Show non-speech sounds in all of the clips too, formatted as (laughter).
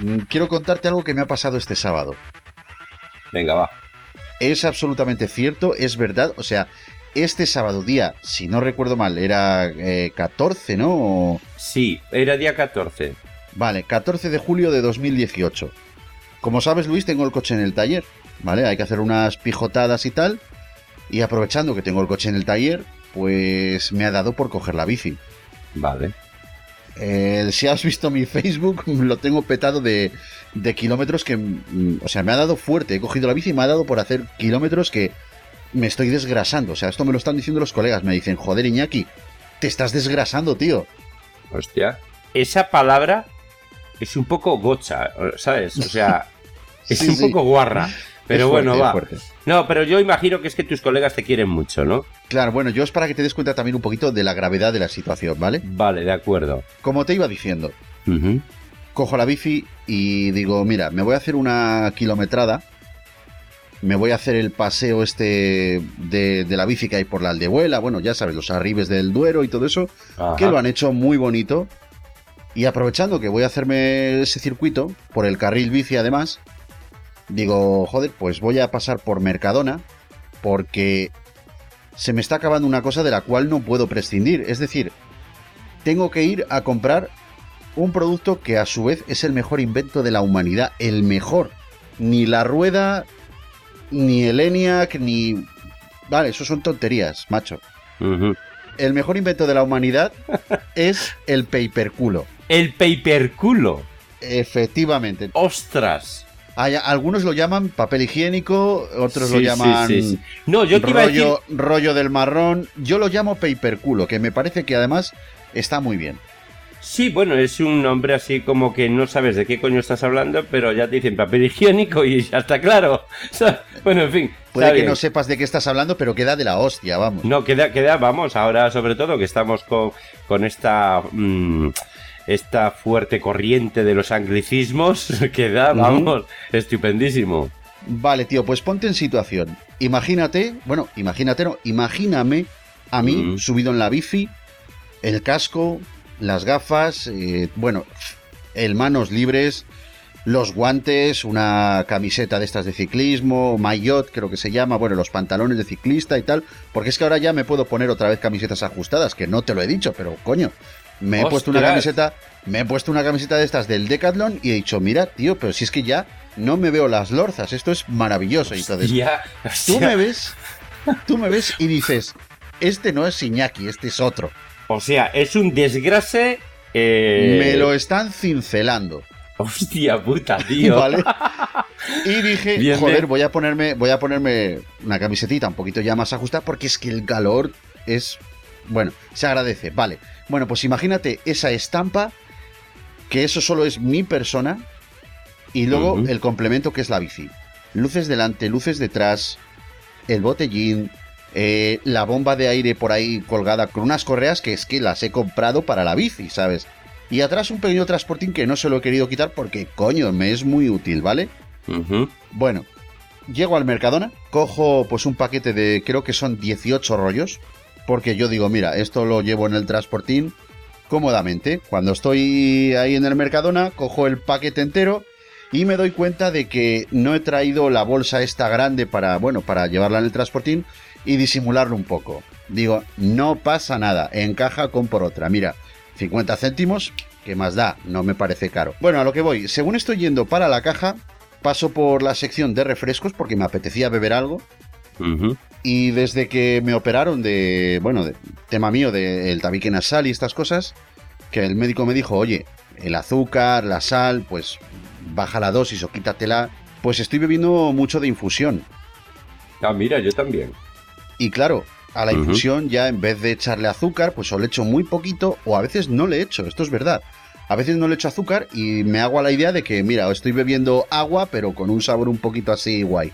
mm, quiero contarte algo que me ha pasado este sábado. Venga, va. Es absolutamente cierto, es verdad. O sea, este sábado día, si no recuerdo mal, era 14, eh, ¿no? Sí, era día 14. Vale, 14 de julio de 2018. Como sabes, Luis, tengo el coche en el taller, ¿vale? Hay que hacer unas pijotadas y tal. Y aprovechando que tengo el coche en el taller, pues me ha dado por coger la bici. Vale. Eh, si has visto mi Facebook, (laughs) lo tengo petado de, de kilómetros que... Mm, o sea, me ha dado fuerte. He cogido la bici y me ha dado por hacer kilómetros que me estoy desgrasando. O sea, esto me lo están diciendo los colegas. Me dicen, joder, Iñaki, te estás desgrasando, tío. Hostia. Esa palabra es un poco gocha, ¿sabes? O sea, (laughs) es un poco guarra. Pero bueno, va. No, pero yo imagino que es que tus colegas te quieren mucho, ¿no? Claro, bueno, yo es para que te des cuenta también un poquito de la gravedad de la situación, ¿vale? Vale, de acuerdo. Como te iba diciendo, cojo la bici y digo, mira, me voy a hacer una kilometrada me voy a hacer el paseo este de, la bici que hay por la aldehuela, bueno, ya sabes, los arribes del Duero y todo eso, que lo han hecho muy bonito. Y aprovechando que voy a hacerme ese circuito, por el carril bici además, digo, joder, pues voy a pasar por Mercadona, porque se me está acabando una cosa de la cual no puedo prescindir. Es decir, tengo que ir a comprar un producto que a su vez es el mejor invento de la humanidad, el mejor. Ni la rueda ni el ENIAC, ni... Vale, eso son tonterías, macho. El mejor invento de la humanidad (laughs) es el paperculo. El paperculo. Efectivamente. ¡Ostras! Hay, algunos lo llaman papel higiénico, otros lo llaman no, yo rollo, rollo del marrón. Yo lo llamo paperculo, que me parece que además está muy bien. Sí, bueno, es un nombre así como que no sabes de qué coño estás hablando, pero ya te dicen papel higiénico y ya está claro. (laughs) bueno, en fin. Puede que no sepas de qué estás hablando, pero queda de la hostia, vamos. No, queda, queda, vamos, ahora sobre todo que estamos con, con esta... Mm, esta fuerte corriente de los anglicismos, (laughs) queda, vamos, estupendísimo. Vale, tío, pues ponte en situación. Imagínate, bueno, imagínate, no, imagíname a mí subido en la bici, el casco, las gafas, eh, bueno, el manos libres, los guantes, una camiseta de estas de ciclismo, maillot creo que se llama, bueno, los pantalones de ciclista y tal, porque es que ahora ya me puedo poner otra vez camisetas ajustadas, que no te lo he dicho, pero coño, me he puesto una camiseta, me he puesto una camiseta de estas del Decathlon y he dicho, mira, tío, pero si es que ya no me veo las lorzas, esto es maravilloso. y entonces, tú me ves, tú me ves y dices, este no es Iñaki, este es otro. O sea, es un desgrase. Eh, Me lo están cincelando. Hostia puta, (laughs) tío. ¿Vale? Y dije, joder, voy a ponerme, voy a ponerme una camisetita un poquito ya más ajustada porque es que el calor es. Bueno, se agradece. Vale. Bueno, pues imagínate esa estampa, que eso solo es mi persona, y luego el complemento que es la bici. Luces delante, luces detrás, el botellín, eh, la bomba de aire por ahí colgada con unas correas que es que las he comprado para la bici, ¿sabes? Y atrás un pequeño transportín que no se lo he querido quitar porque, coño, me es muy útil, ¿vale? Bueno, llego al Mercadona, cojo pues un paquete de, creo que son 18 rollos, porque yo digo, mira, esto lo llevo en el transportín cómodamente. Cuando estoy ahí en el Mercadona, cojo el paquete entero y me doy cuenta de que no he traído la bolsa esta grande para, bueno, para llevarla en el transportín, y disimularlo un poco. Digo, no pasa nada, encaja con por otra. Mira, 50 céntimos, ¿qué más da? No me parece caro. Bueno, a lo que voy, según estoy yendo para la caja, paso por la sección de refrescos porque me apetecía beber algo. Y desde que me operaron de, bueno, de tema mío del tabique nasal y estas cosas, que el médico me dijo, oye, el azúcar, la sal, pues baja la dosis o quítatela, pues estoy bebiendo mucho de infusión. Ah, mira, yo también. Y claro, a la infusión ya en vez de echarle azúcar, pues o le echo muy poquito o a veces no le echo, esto es verdad. A veces no le echo azúcar y me hago a la idea de que, mira, estoy bebiendo agua pero con un sabor un poquito así guay.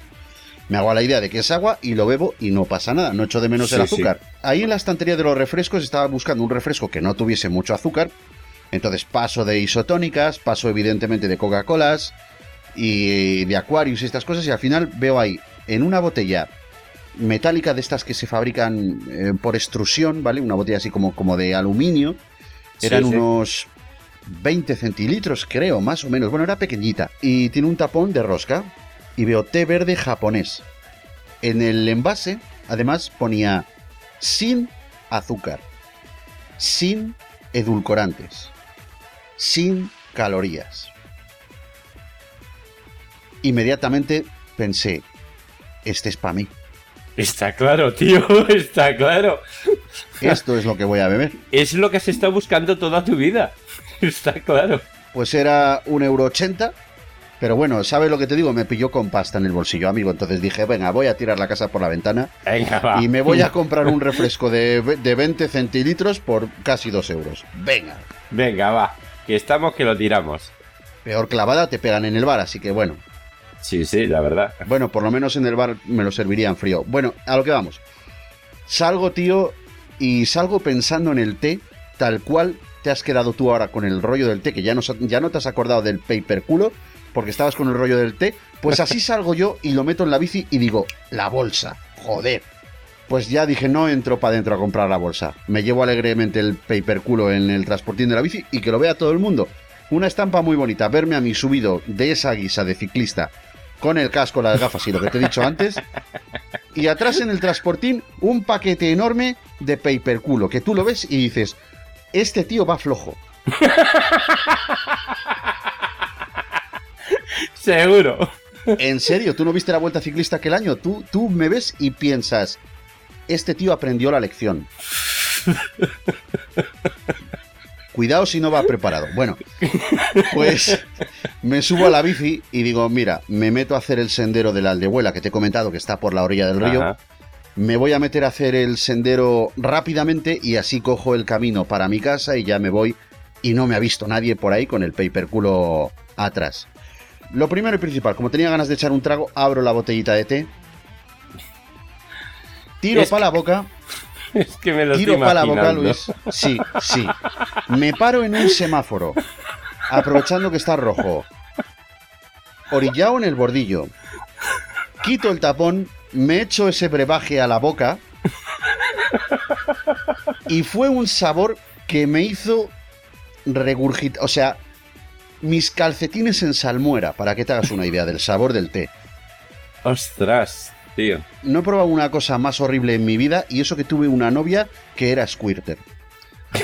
Me hago a la idea de que es agua y lo bebo y no pasa nada, no echo de menos el azúcar. Ahí en la estantería de los refrescos estaba buscando un refresco que no tuviese mucho azúcar. Entonces paso de isotónicas, paso evidentemente de Coca-Colas y de Aquarius y estas cosas y al final veo ahí en una botella metálica de estas que se fabrican eh, por extrusión, ¿vale? Una botella así como, como de aluminio. Eran unos 20 centilitros, creo, más o menos. Bueno, era pequeñita. Y tiene un tapón de rosca. Y veo té verde japonés. En el envase, además, ponía sin azúcar, sin edulcorantes, sin calorías. Inmediatamente pensé, este es para mí. Está claro, tío, (laughs) está claro. Esto es lo que voy a beber. Es lo que has estado buscando toda tu vida. (laughs) Está claro. Pues era un euro ochenta. Pero bueno, ¿sabes lo que te digo? Me pilló con pasta en el bolsillo, amigo. Entonces dije, venga, voy a tirar la casa por la ventana. Y me voy a (laughs) comprar un refresco de, de 20 centilitros por casi dos euros. Venga. Venga, va. Que estamos que lo tiramos. Peor clavada te pegan en el bar, así que bueno, Sí, sí, la verdad. Bueno, por lo menos en el bar me lo servirían frío. Bueno, a lo que vamos. Salgo, tío, y salgo pensando en el té, tal cual te has quedado tú ahora con el rollo del té, que ya no, ya no te has acordado del paper culo, porque estabas con el rollo del té. Pues así (laughs) salgo yo y lo meto en la bici y digo, la bolsa, joder. Pues ya dije, no entro para adentro a comprar la bolsa. Me llevo alegremente el paper culo en el transportín de la bici y que lo vea todo el mundo. Una estampa muy bonita, verme a mí subido de esa guisa de ciclista con el casco, las gafas y lo que te he dicho antes. Y atrás en el transportín un paquete enorme de paper culo, que tú lo ves y dices, este tío va flojo. (laughs) (laughs) Seguro. En serio, tú no viste la vuelta ciclista aquel año. Tú, tú me ves y piensas, este tío aprendió la lección. (laughs) Cuidado si no va preparado. Bueno, pues me subo a la bici y digo, mira, me meto a hacer el sendero de la aldehuela que te he comentado que está por la orilla del río. Me voy a meter a hacer el sendero rápidamente y así cojo el camino para mi casa y ya me voy y no me ha visto nadie por ahí con el paper culo atrás. Lo primero y principal, como tenía ganas de echar un trago, abro la botellita de té, tiro para la boca (laughs) es que me lo Tiro para la boca, Luis. Sí, sí. Me paro en un semáforo, aprovechando que está rojo. Orillado en el bordillo. Quito el tapón, me echo ese brebaje a la boca. Y fue un sabor que me hizo regurgitar. O sea, mis calcetines en salmuera, para que te hagas una idea del sabor del té. Ostras. No he probado una cosa más horrible en mi vida y eso que tuve una novia que era squirter. (laughs)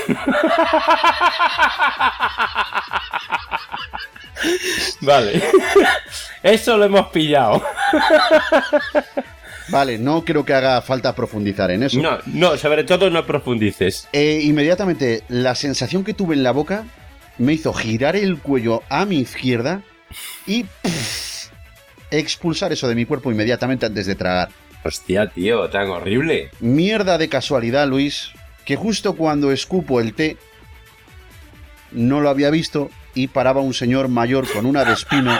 vale. Eso lo hemos pillado. Vale, no creo que haga falta profundizar en eso. No, no, sobre todo no profundices. Eh, inmediatamente, la sensación que tuve en la boca me hizo girar el cuello a mi izquierda y expulsar eso de mi cuerpo inmediatamente antes de tragar. Hostia, tío, tan horrible. Mierda de casualidad, Luis, que justo cuando escupo el té, no lo había visto y paraba un señor mayor con una de espino.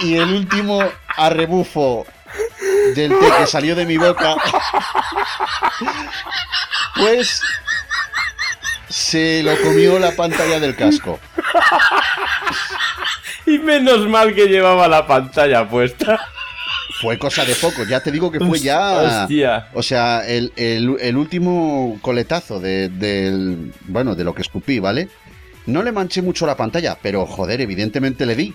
y el último arrebufo del té que salió de mi boca, pues se lo comió la pantalla del casco. (laughs) Y menos mal que llevaba la pantalla puesta. Fue cosa de poco, ya te digo que fue ya. Hostia. O sea, el, último coletazo de, del. Bueno, de lo que escupí, ¿vale? No le manché mucho la pantalla, pero joder, evidentemente le di.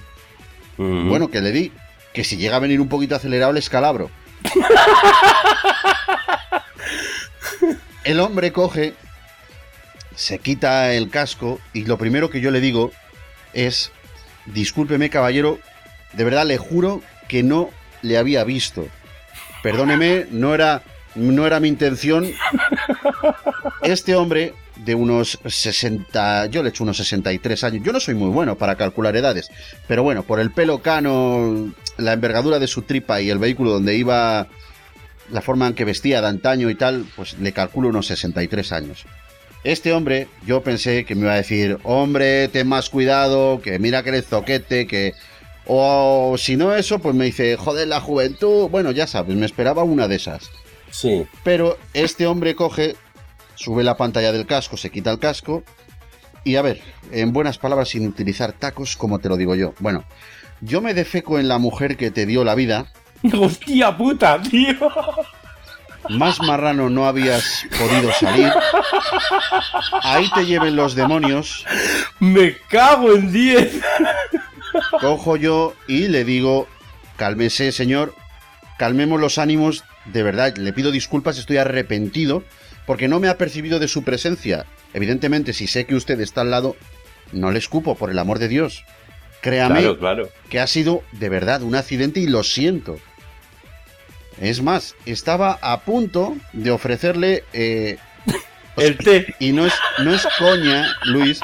Bueno, que le di. Que si llega a venir un poquito acelerado, el escalabro. (laughs) el hombre coge, se quita el casco y lo primero que yo le digo es discúlpeme caballero, de verdad le juro que no le había visto. Perdóneme, no era, no era mi intención. Este hombre de unos 60, yo le echo unos 63 años. Yo no soy muy bueno para calcular edades, pero bueno, por el pelo cano, la envergadura de su tripa y el vehículo donde iba, la forma en que vestía de antaño y tal, pues le calculo unos 63 años. Este hombre, yo pensé que me iba a decir, hombre, ten más cuidado, que mira que eres zoquete, que... O si no eso, pues me dice, joder, la juventud. Bueno, ya sabes, me esperaba una de esas. Sí. Pero este hombre coge, sube la pantalla del casco, se quita el casco. Y a ver, en buenas palabras, sin utilizar tacos, como te lo digo yo. Bueno, yo me defeco en la mujer que te dio la vida. (laughs) ¡Hostia puta, tío! Más marrano no habías podido salir. Ahí te lleven los demonios. Me cago en 10. Cojo yo y le digo, cálmese, señor, calmemos los ánimos, de verdad, le pido disculpas, estoy arrepentido, porque no me ha percibido de su presencia. Evidentemente, si sé que usted está al lado, no le escupo, por el amor de Dios. Créame que ha sido de verdad un accidente y lo siento. Es más, estaba a punto de ofrecerle eh, (laughs) el té. Y no es, no es coña, Luis,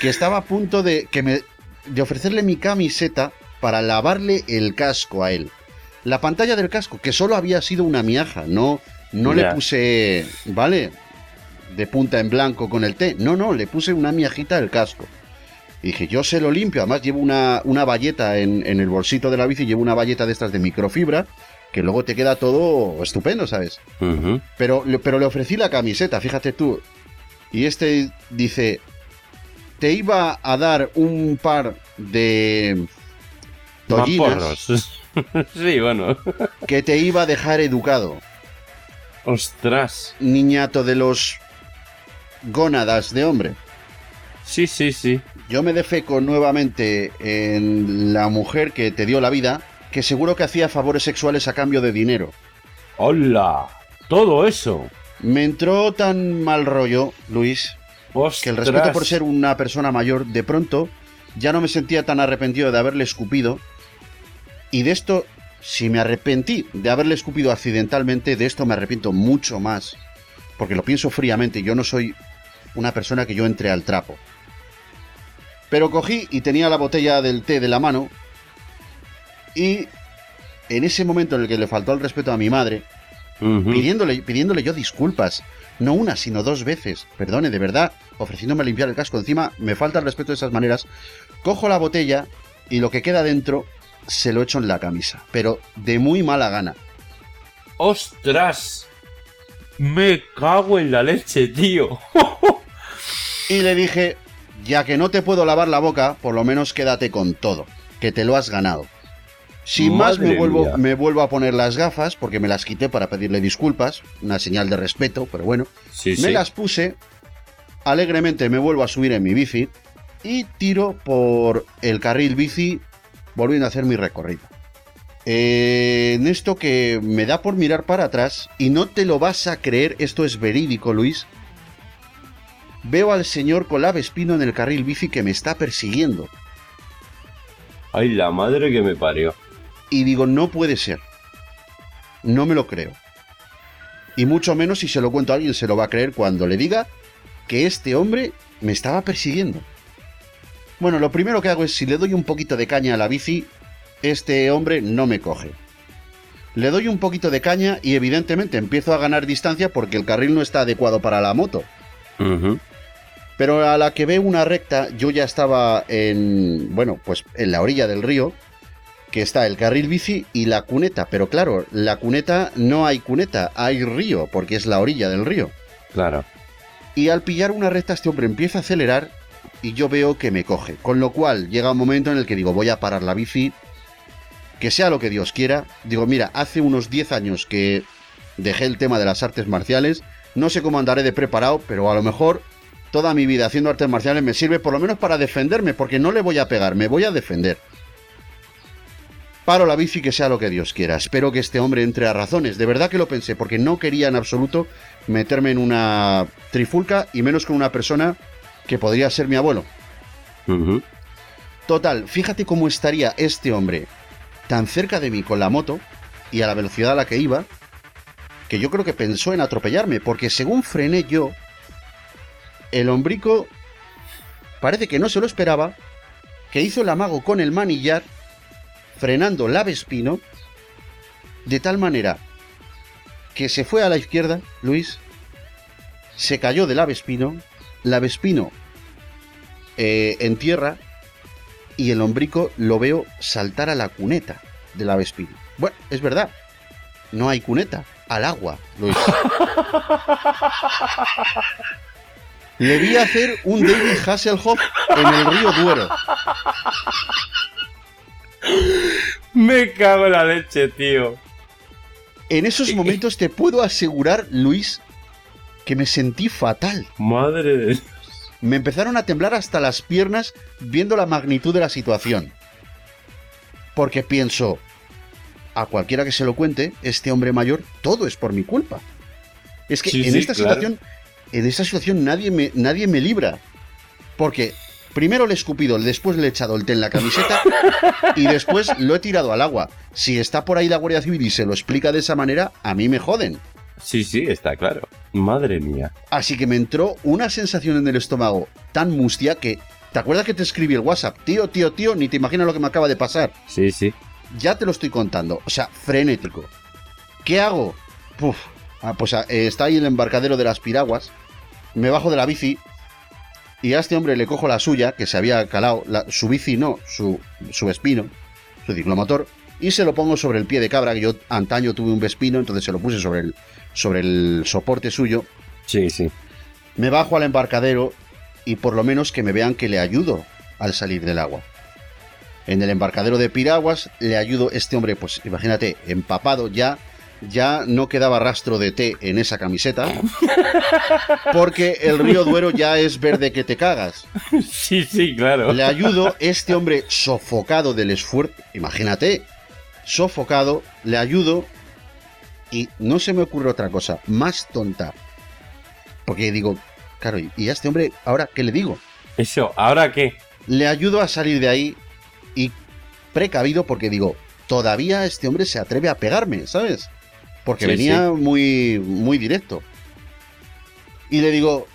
que estaba a punto de, que me, de ofrecerle mi camiseta para lavarle el casco a él. La pantalla del casco, que solo había sido una miaja, no, no le puse, ¿vale? De punta en blanco con el té. No, no, le puse una miajita del casco. Y dije, yo se lo limpio. Además, llevo una, una valleta en, en, el bolsito de la bici, llevo una valleta de estas de microfibra que luego te queda todo estupendo, ¿sabes? pero, pero le ofrecí la camiseta, fíjate tú. Y este dice, te iba a dar un par de tollinas. (laughs) sí, bueno. que te iba a dejar educado. Ostras. Niñato de los gónadas de hombre. Sí, sí, sí. Yo me defeco nuevamente en la mujer que te dio la vida que seguro que hacía favores sexuales a cambio de dinero. ¡Hola! Todo eso. Me entró tan mal rollo, Luis, que el respeto por ser una persona mayor, de pronto ya no me sentía tan arrepentido de haberle escupido. Y de esto, si me arrepentí de haberle escupido accidentalmente, de esto me arrepiento mucho más. Porque lo pienso fríamente, yo no soy una persona que yo entre al trapo. Pero cogí y tenía la botella del té de la mano y en ese momento en el que le faltó el respeto a mi madre, pidiéndole, pidiéndole yo disculpas, no una, sino dos veces, perdone, de verdad, ofreciéndome a limpiar el casco, encima me falta el respeto de esas maneras, cojo la botella y lo que queda dentro se lo echo en la camisa, pero de muy mala gana. ¡Ostras! Me cago en la leche, tío. (laughs) y le dije, ya que no te puedo lavar la boca, por lo menos quédate con todo, que te lo has ganado. Sin más, me vuelvo, me vuelvo, a poner las gafas porque me las quité para pedirle disculpas, una señal de respeto, pero bueno. me las puse, alegremente me vuelvo a subir en mi bici y tiro por el carril bici volviendo a hacer mi recorrido. Eh, en esto que me da por mirar para atrás y no te lo vas a creer, esto es verídico, Luis. Veo al señor con la Espino en el carril bici que me está persiguiendo. Ay, la madre que me parió y digo, no puede ser. No me lo creo. Y mucho menos si se lo cuento a alguien se lo va a creer cuando le diga que este hombre me estaba persiguiendo. Bueno, lo primero que hago es si le doy un poquito de caña a la bici, este hombre no me coge. Le doy un poquito de caña y evidentemente empiezo a ganar distancia porque el carril no está adecuado para la moto. Pero a la que veo una recta, yo ya estaba en, bueno, pues en la orilla del río que está el carril bici y la cuneta. Pero claro, la cuneta no hay cuneta, hay río, porque es la orilla del río. Claro. Y al pillar una recta, este hombre empieza a acelerar y yo veo que me coge. Con lo cual llega un momento en el que digo, voy a parar la bici, que sea lo que Dios quiera. Digo, mira, hace unos 10 años que dejé el tema de las artes marciales. No sé cómo andaré de preparado, pero a lo mejor toda mi vida haciendo artes marciales me sirve por lo menos para defenderme, porque no le voy a pegar, me voy a defender. Paro la bici que sea lo que Dios quiera. Espero que este hombre entre a razones. De verdad que lo pensé, porque no quería en absoluto meterme en una trifulca y menos con una persona que podría ser mi abuelo. Total, fíjate cómo estaría este hombre tan cerca de mí con la moto y a la velocidad a la que iba, que yo creo que pensó en atropellarme, porque según frené yo, el hombrico parece que no se lo esperaba, que hizo el amago con el manillar frenando la Vespino de tal manera que se fue a la izquierda, Luis, se cayó del Vespino, la Vespino eh, en tierra y el hombrico lo veo saltar a la cuneta del Vespino. Bueno, es verdad, no hay cuneta, al agua, Luis. (laughs) Le vi hacer un David Hasselhoff en el río Duero. Me cago en la leche, tío. En esos momentos te puedo asegurar, Luis, que me sentí fatal. Madre de Dios. Me empezaron a temblar hasta las piernas viendo la magnitud de la situación. Porque pienso, a cualquiera que se lo cuente, este hombre mayor, todo es por mi culpa. Es que en esta situación, en esta situación nadie me, nadie me libra. Porque primero le he escupido, después le he echado el té en la camiseta y después lo he tirado al agua. Si está por ahí la Guardia Civil y se lo explica de esa manera, a mí me joden. Sí, sí, está claro. Madre mía. Así que me entró una sensación en el estómago tan mustia que. ¿Te acuerdas que te escribí el WhatsApp? Tío, tío, tío, ni te imaginas lo que me acaba de pasar. Sí, sí. Ya te lo estoy contando. O sea, frenético. ¿Qué hago? Puf. Ah, pues ah, está ahí el embarcadero de las piraguas. Me bajo de la bici. Y a este hombre le cojo la suya, que se había calado. su bici no, su, su espino, su ciclomotor. Y se lo pongo sobre el pie de cabra, que yo antaño tuve un vespino, entonces se lo puse sobre el, sobre el soporte suyo. Sí, sí. Me bajo al embarcadero y por lo menos que me vean que le ayudo al salir del agua. En el embarcadero de Piraguas le ayudo este hombre, pues imagínate, empapado ya, ya no quedaba rastro de té en esa camiseta, porque el río Duero ya es verde que te cagas. Sí, sí, claro. Le ayudo, este hombre sofocado del esfuerzo, imagínate, sofocado, le ayudo y no se me ocurre otra cosa más tonta. Porque digo, claro, ¿y a este hombre ahora qué le digo? Eso, ¿ahora qué? Le ayudo a salir de ahí y precavido porque digo, todavía este hombre se atreve a pegarme, ¿sabes? Porque venía muy muy directo. Y le digo,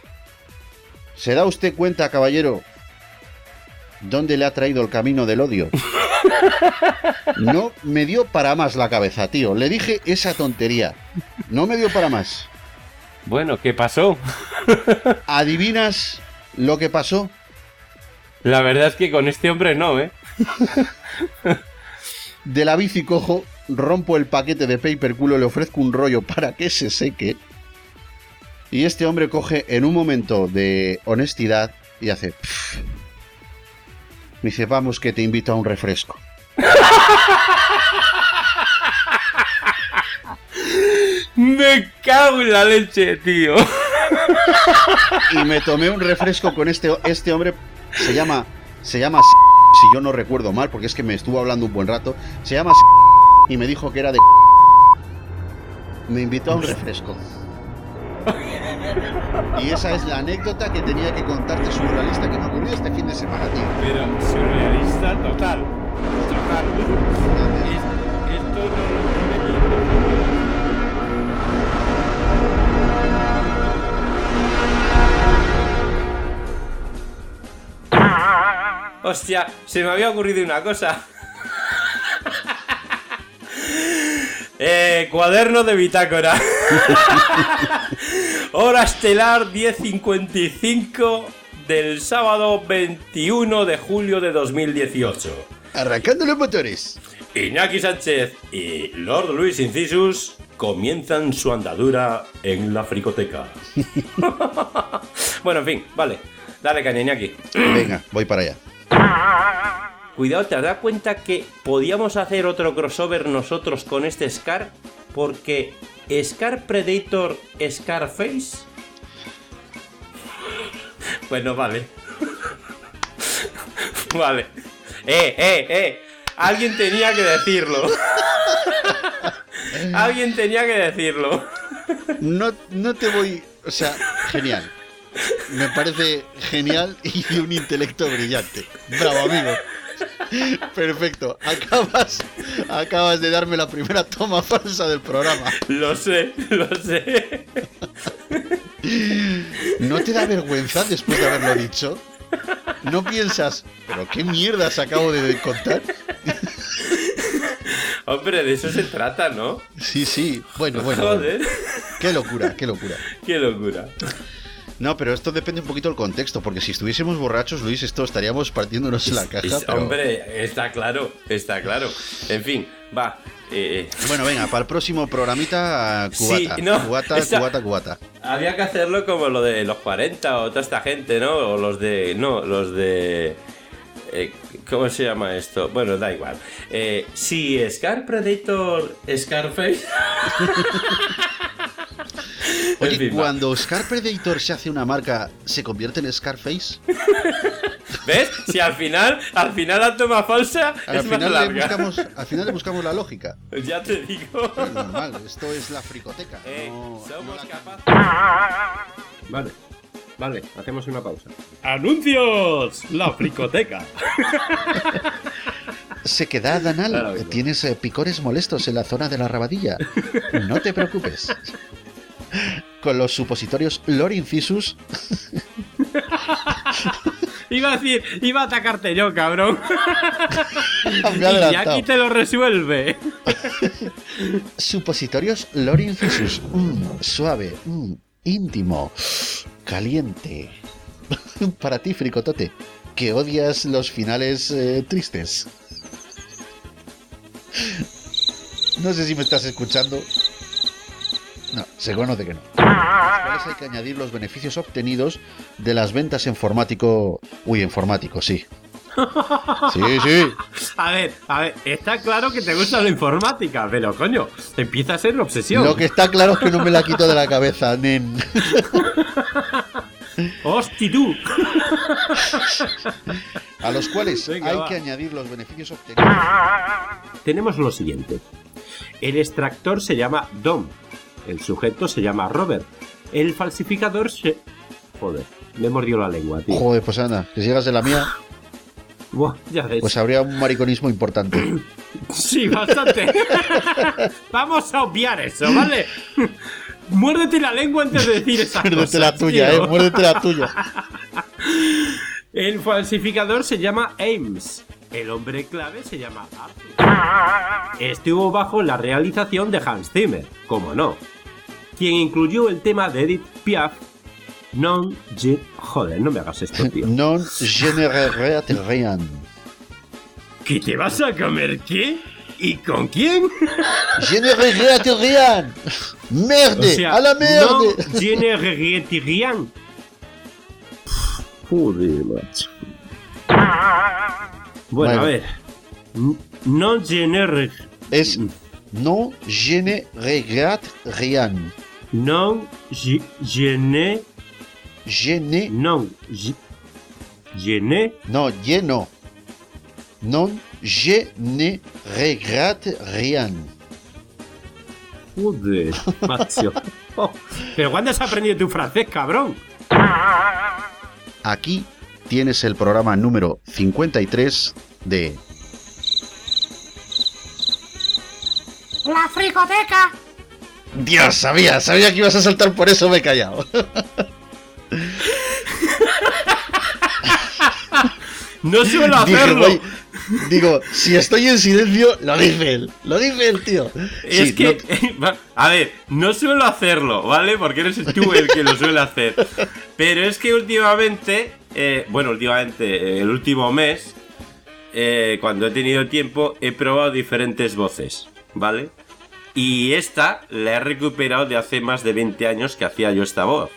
¿se da usted cuenta, caballero, dónde le ha traído el camino del odio? (laughs) No me dio para más la cabeza, tío. Le dije esa tontería. No me dio para más. Bueno, ¿qué pasó? (laughs) ¿Adivinas lo que pasó? La verdad es que con este hombre no, ¿eh? (laughs) De la bici cojo, rompo el paquete de paper culo, le ofrezco un rollo para que se seque. Y este hombre coge en un momento de honestidad y hace... Me dice, vamos que te invito a un refresco. (laughs) Me cago en la leche, tío. Y me tomé un refresco con este, este hombre. Se llama. Se llama. Si yo no recuerdo mal, porque es que me estuvo hablando un buen rato. Se llama. Y me dijo que era de. Me invitó a un refresco. Y esa es la anécdota que tenía que contarte surrealista que me ocurrió este fin de semana, tío. Pero surrealista total. Total. Esto no Hostia, se me había ocurrido una cosa. Eh, cuaderno de bitácora. (laughs) Hora estelar 10.55 del sábado 21 de julio de 2018. Arrancando los motores. Iñaki Sánchez y Lord Luis Incisus comienzan su andadura en la fricoteca. (laughs) bueno, en fin, vale. Dale caña, Iñaki. Venga, voy para allá. (laughs) Cuidado, ¿te das cuenta que podíamos hacer otro crossover nosotros con este Scar? Porque Scar Predator Scarface. (laughs) Bueno, vale. (laughs) vale. Eh, eh, eh. Alguien tenía que decirlo. (laughs) Alguien tenía que decirlo. No, no te voy. O sea, genial. Me parece genial y un intelecto brillante. Bravo, amigo. (laughs) Perfecto. Acabas, acabas de darme la primera toma falsa del programa. Lo sé, lo sé. ¿No te da vergüenza después de haberlo dicho? ¿No piensas, pero qué mierdas acabo de contar? Hombre, de eso se trata, ¿no? Sí, sí. Bueno, bueno. Joder. Qué locura, qué locura. Qué locura. No, pero esto depende un poquito del contexto, porque si estuviésemos borrachos, Luis, esto estaríamos partiéndonos la caja. Hombre, está claro, está claro. En fin, va. Eh, eh. Bueno, venga, para el próximo programita, cubata. cubata, cubata, cubata. Había que hacerlo como lo de los 40 o toda esta gente, ¿no? O los de. No, los de. Eh, ¿Cómo se llama esto? Bueno, da igual. Si Scar Predator Scarface. (laughs) Oye, cuando Scar Predator se hace una marca, ¿se convierte en Scarface? (laughs) ¿Ves? Si al final, al final la toma falsa al es final más larga. Le buscamos, al final le buscamos la lógica. (laughs) Ya te digo. Es normal, esto es la fricoteca. Eh, no, somos no la... capaces. Vale, vale, hacemos una pausa. ¡Anuncios! La fricoteca. (laughs) Sequedad anal. Tienes eh, picores molestos en la zona de la rabadilla. No te preocupes. Con los supositorios Lorincisus (laughs) Iba a decir, iba a atacarte yo, cabrón. (laughs) y aquí te lo resuelve. (laughs) Supositorios Lorincisus. Mm, suave, mm, íntimo, caliente. Para ti, fricotote, que odias los finales eh, tristes. No sé si me estás escuchando. No, se conoce que no. A los cuales hay que añadir los beneficios obtenidos de las ventas informático. Uy, informático, sí. Sí, sí. (laughs) A ver, a ver, está claro que te gusta la informática, pero coño, empieza a ser una obsesión. Lo que está claro es que no me la quito de la cabeza, nen. (laughs) ¡Hosti tú! A los cuales Venga, hay va. que añadir los beneficios obtenidos. Tenemos lo siguiente. El extractor se llama Dom. El sujeto se llama Robert. El falsificador se... Joder, me mordió la lengua, tío. Joder, pues anda, que si llegas de la mía, (laughs) Buah, ya ves. pues habría un mariconismo importante. (clears throat) Sí, bastante. (laughs) Vamos a obviar eso, ¿vale? (laughs) Muérdete la lengua antes de decir esa Muérdete la tuya, eh, muérdete la tuya. El falsificador se llama Ames. El hombre clave se llama Arthur. Estuvo bajo la realización de Hans Zimmer, como no, quien incluyó el tema de Edith Piaf. Non je... Joder, no me hagas esto, (laughs) tío. Non genererat rien. ¿Que te vas a comer qué? ¿Y con quién? (laughs) Genererat rien. Merde, a la merde. (laughs) No tiene rien. Joder, macho. Bueno, Bueno. a ver. N- No tiene Es non genererat rien. Non je, je ne Je ne, non je, je ne no, je no. Non je ne regrette rien. Joder, macho. (laughs) Oh, Pero ¿cuándo has aprendido tu francés, cabrón? Aquí tienes el programa número 53 de La fricoteca. Dios, sabía, sabía que ibas a saltar por eso me he callado. No suelo Dije, hacerlo. voy- digo, si estoy en silencio, lo dice él. Lo dice el tío. Es Sí, que, no- (laughs) a ver, no suelo hacerlo, ¿vale? Porque eres tú el que lo suele hacer. Pero es que últimamente, eh, bueno, últimamente, eh, el último mes, eh, cuando he tenido tiempo, he probado diferentes voces, ¿vale? Y esta la he recuperado de hace más de 20 años que hacía yo esta voz.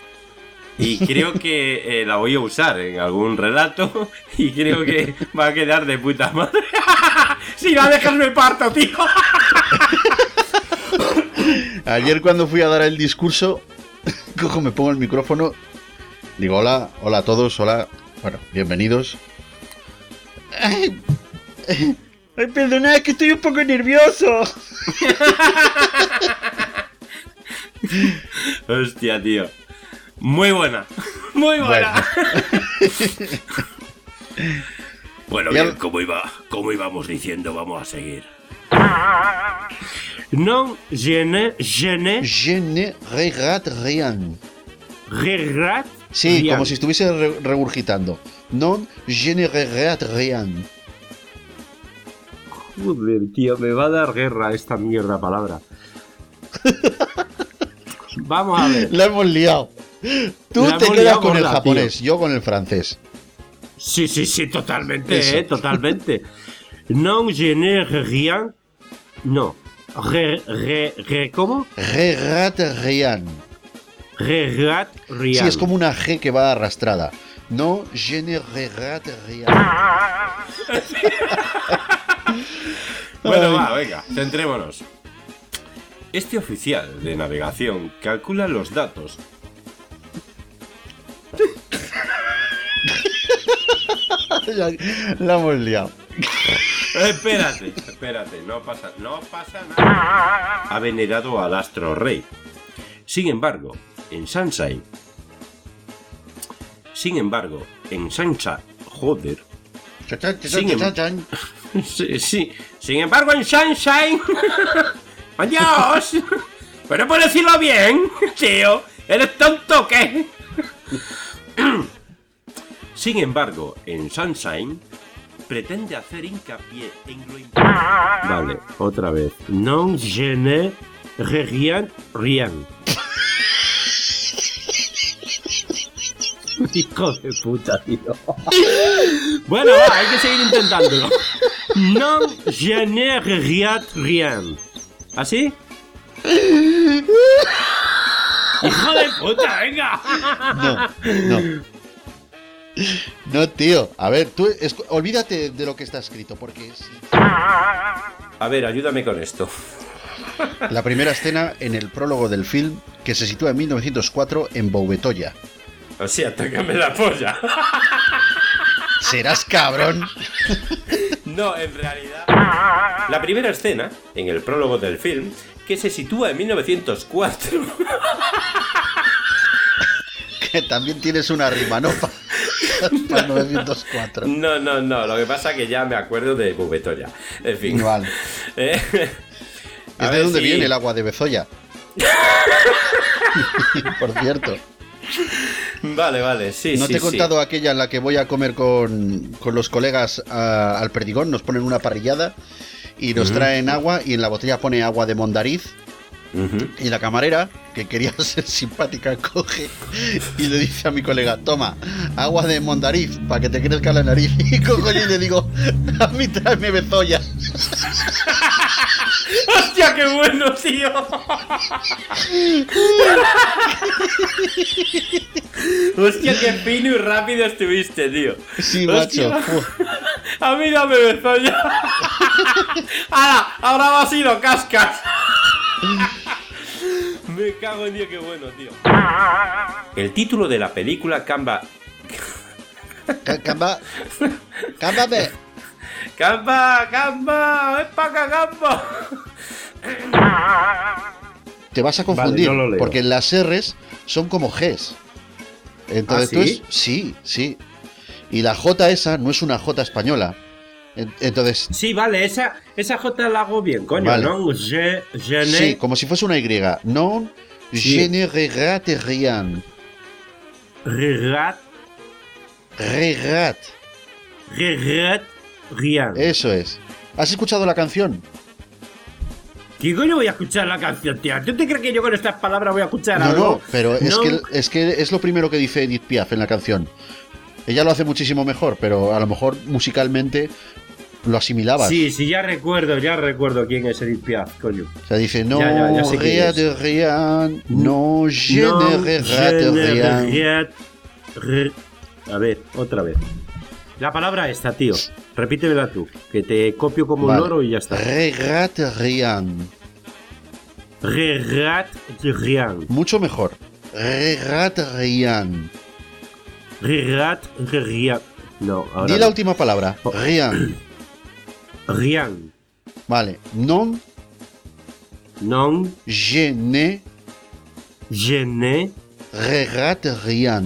Y (laughs) creo que eh, la voy a usar en algún relato (laughs) y creo que va a quedar de puta madre. (laughs) si la dejas me parto, tío. Ayer cuando fui a dar el discurso, cojo, me pongo el micrófono, digo hola, hola a todos, hola, bueno, bienvenidos. Ay, perdonad, que estoy un poco nervioso. (laughs) Hostia, tío. Muy buena. (laughs) Muy buena. Bueno, (laughs) Ya- bien, como, iba, como íbamos diciendo, vamos a seguir. Non, je ne, je ne Je ne regrette rien. regrette Sí, rien. como si estuviese re- regurgitando. Non, je ne regrette rien. Joder, tío, me va a dar guerra esta mierda palabra. (laughs) Vamos a ver. La hemos liado. Tú La te quedas con el japonés, yo con el francés. Sí, sí, sí, totalmente, Eso. eh, totalmente. Non, je ne rien. No. Re, re, re, ¿cómo? Regrette rien. Regrette rien. Sí, es como una G que va arrastrada. No, ne regrette rien. bueno, va, venga, centrémonos. Este oficial de navegación calcula los datos. (laughs) La hemos liado. espérate, espérate, no pasa, no pasa nada. Ha venerado al astro rey. Sin embargo, en Sunshine. Sin embargo, en Sunshine. Joder. Sin, em- (laughs) sí, sí. Sin embargo, en Sunshine. (laughs) ¡Adiós! Pero por decirlo bien, (laughs) tío. ¿Eres tonto o qué? (clears throat) Sin embargo, en Sunshine pretende hacer hincapié en lo importante. Vale, otra vez. Non je ne rien rien. (laughs) Hijo de puta, tío. (laughs) Bueno, va, hay que seguir intentándolo. Non je ne rien rien. ¿Así? ¡Hijo de puta, venga! No, no. No, tío. A ver, tú olvídate de lo que está escrito, porque A ver, ayúdame con esto. La primera escena en el prólogo del film, que se sitúa en 1904 en Boubetoya. O sea, atácame la polla. Serás cabrón. No, en realidad. La primera escena, en el prólogo del film, que se sitúa en 1904. Que también tienes una rima, ¿no? Para 904. No, no, no. Lo que pasa es que ya me acuerdo de Bubetoya. En fin. Vale. (laughs) Eh, ¿Es de dónde viene el agua de Bezoya? (laughs) Por cierto. Vale, vale, sí. ¿No te he contado aquella en la que voy a comer con, con los colegas al perdigón? Nos ponen una parrillada y nos traen agua y en la botella pone agua de mondariz. Y la camarera, que quería (laughs) ser simpática, coge y le dice a mi colega, toma, agua de mondariz para que te crezca la nariz. (laughs) Y cojo y le digo, a mí tráeme bezoya. (laughs) ¡Hostia, qué bueno, tío! ¡Hostia, qué fino y rápido estuviste, tío! Sí, macho. A mí dame bezoya. ¡Ahora! ¡Ahora vas y lo cascas! Me cago en Dios, qué bueno, tío. El título de la película Camba. Camba. Cámbame. ¡Camba! ¡Camba! ¡Es para Camba! Te vas a confundir, porque las R's son como G's. Entonces ¿Ah, sí? sí, sí. Y la J esa no es una J española. Entonces. Sí, vale, esa, esa J la hago bien, coño. ¿no? Je, je ne... Sí, como si fuese una Y. Non, je ne regrette rien. Regrette. Regrette. Regrette rien. Eso es. ¿Has escuchado la canción? ¿Qué coño voy a escuchar la canción, tío? ¿Tú te crees que yo con estas palabras voy a escuchar no, algo? No, pero es, Que, es que es lo primero que dice Edith Piaf en la canción. Ella lo hace muchísimo mejor, pero a lo mejor musicalmente lo asimilabas. Sí, sí, ya recuerdo, ya recuerdo quién es Edith Piaf, coño. O sea, dice, no, ya, de rien, no, je ne rien. A ver, otra vez. La palabra esta, tío. Repítemela tú, que te copio como un loro y ya está. Regrette rien. Regrette rien. Mucho mejor. Regrette rien. Regrette rien. No, ahora. Di la última palabra. Rien. (clears throat) Rien. Vale. Non. Non. Je ne. Je ne. Regrette rien.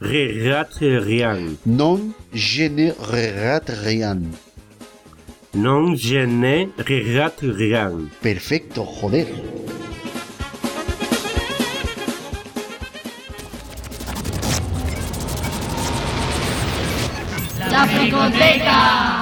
Regrette rien. Non, je ne regrette rien. Non, je ne regrette rien. Perfecto, joder. La Fricoteca.